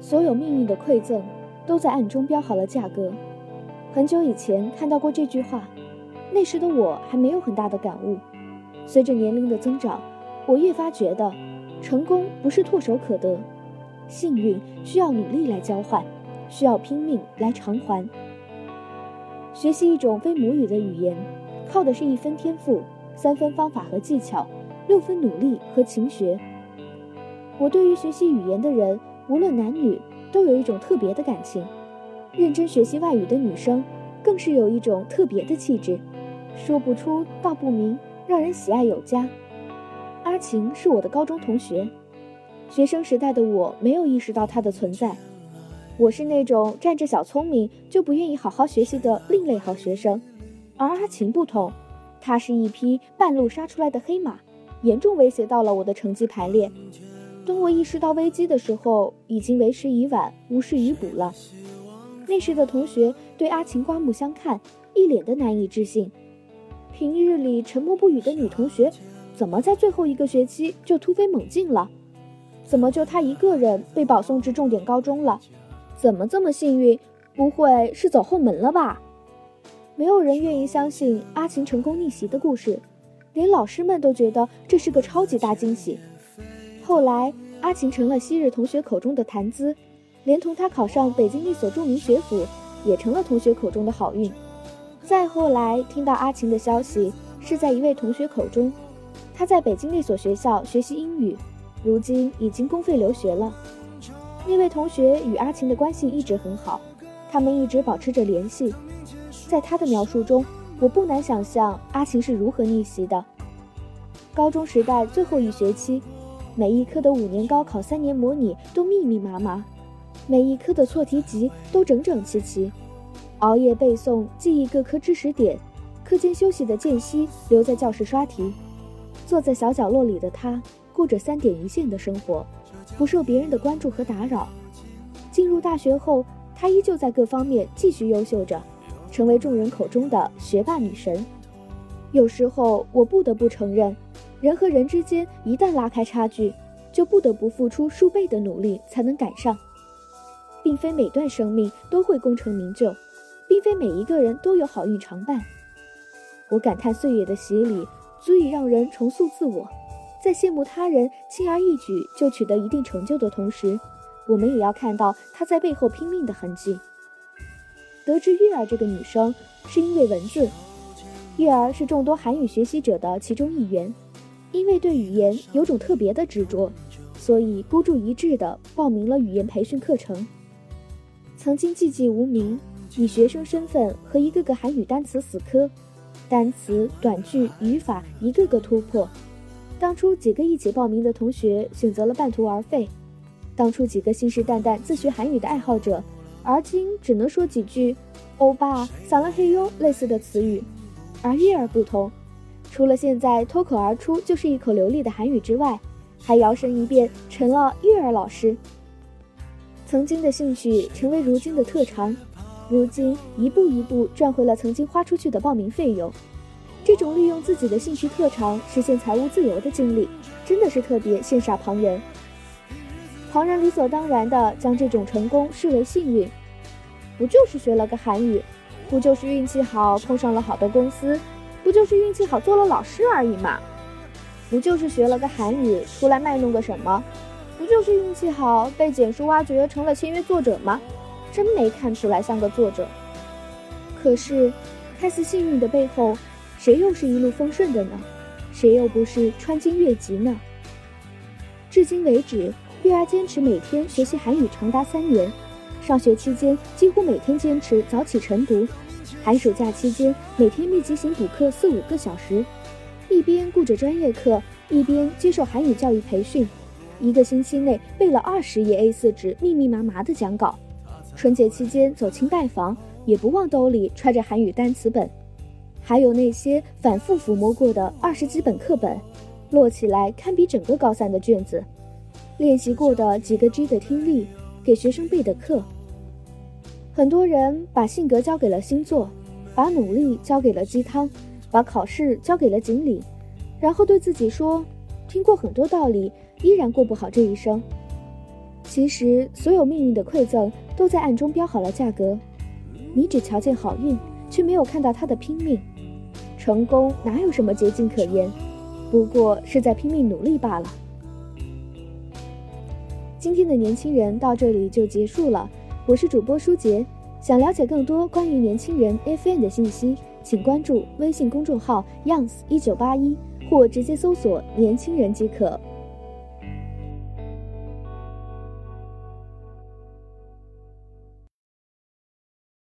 所有命运的馈赠，都在暗中标好了价格。很久以前看到过这句话，那时的我还没有很大的感悟。随着年龄的增长，我越发觉得，成功不是唾手可得，幸运需要努力来交换，需要拼命来偿还。学习一种非母语的语言，靠的是一分天赋，三分方法和技巧，六分努力和勤学。我对于学习语言的人。无论男女，都有一种特别的感情。认真学习外语的女生，更是有一种特别的气质，说不出道不明，让人喜爱有加。阿晴是我的高中同学，学生时代的我没有意识到她的存在。我是那种占着小聪明就不愿意好好学习的另类好学生，而阿晴不同，她是一匹半路杀出来的黑马，严重威胁到了我的成绩排列。等我意识到危机的时候，已经为时已晚，无事于补了。那时的同学对阿晴刮目相看，一脸的难以置信。平日里沉默不语的女同学，怎么在最后一个学期就突飞猛进了？怎么就她一个人被保送至重点高中了？怎么这么幸运？不会是走后门了吧？没有人愿意相信阿晴成功逆袭的故事，连老师们都觉得这是个超级大惊喜。后来，阿晴成了昔日同学口中的谈资，连同他考上北京一所著名学府，也成了同学口中的好运。再后来，听到阿晴的消息，是在一位同学口中，他在北京那所学校学习英语，如今已经公费留学了。那位同学与阿晴的关系一直很好，他们一直保持着联系。在他的描述中，我不难想象阿晴是如何逆袭的。高中时代最后一学期。每一科的五年高考、三年模拟都密密麻麻，每一科的错题集都整整齐齐，熬夜背诵、记忆各科知识点，课间休息的间隙留在教室刷题。坐在小角落里的他，过着三点一线的生活，不受别人的关注和打扰。进入大学后，他依旧在各方面继续优秀着，成为众人口中的学霸女神。有时候，我不得不承认。人和人之间一旦拉开差距，就不得不付出数倍的努力才能赶上，并非每段生命都会功成名就，并非每一个人都有好运常伴。我感叹岁月的洗礼足以让人重塑自我，在羡慕他人轻而易举就取得一定成就的同时，我们也要看到他在背后拼命的痕迹。得知月儿这个女生，是因为文字，月儿是众多韩语学习者的其中一员。因为对语言有种特别的执着，所以孤注一掷地报名了语言培训课程。曾经寂寂无名，以学生身份和一个个韩语单词死磕，单词、短句、语法一个个突破。当初几个一起报名的同学选择了半途而废，当初几个信誓旦旦自学韩语的爱好者，而今只能说几句“欧巴”“撒拉嘿哟”类似的词语，而月儿不同。除了现在脱口而出就是一口流利的韩语之外，还摇身一变成了月儿老师。曾经的兴趣成为如今的特长，如今一步一步赚回了曾经花出去的报名费用。这种利用自己的兴趣特长实现财务自由的经历，真的是特别羡煞旁人。旁人理所当然的将这种成功视为幸运，不就是学了个韩语，不就是运气好碰上了好的公司？不就是运气好做了老师而已嘛？不就是学了个韩语出来卖弄个什么？不就是运气好被简书挖掘成了签约作者吗？真没看出来像个作者。可是，看似幸运的背后，谁又是一路风顺的呢？谁又不是穿金越级呢？至今为止，月儿坚持每天学习韩语长达三年，上学期间几乎每天坚持早起晨读。寒暑假期间，每天密集型补课四五个小时，一边顾着专业课，一边接受韩语教育培训，一个星期内背了二十页 A4 纸密密麻麻的讲稿。春节期间走亲拜访，也不忘兜里揣着韩语单词本，还有那些反复抚摸过的二十几本课本，摞起来堪比整个高三的卷子。练习过的几个 G 的听力，给学生备的课。很多人把性格交给了星座，把努力交给了鸡汤，把考试交给了锦鲤，然后对自己说：“听过很多道理，依然过不好这一生。”其实，所有命运的馈赠都在暗中标好了价格，你只瞧见好运，却没有看到他的拼命。成功哪有什么捷径可言？不过是在拼命努力罢了。今天的年轻人到这里就结束了，我是主播舒洁。想了解更多关于年轻人 FN 的信息，请关注微信公众号 youngs 一九八一，或直接搜索“年轻人”即可。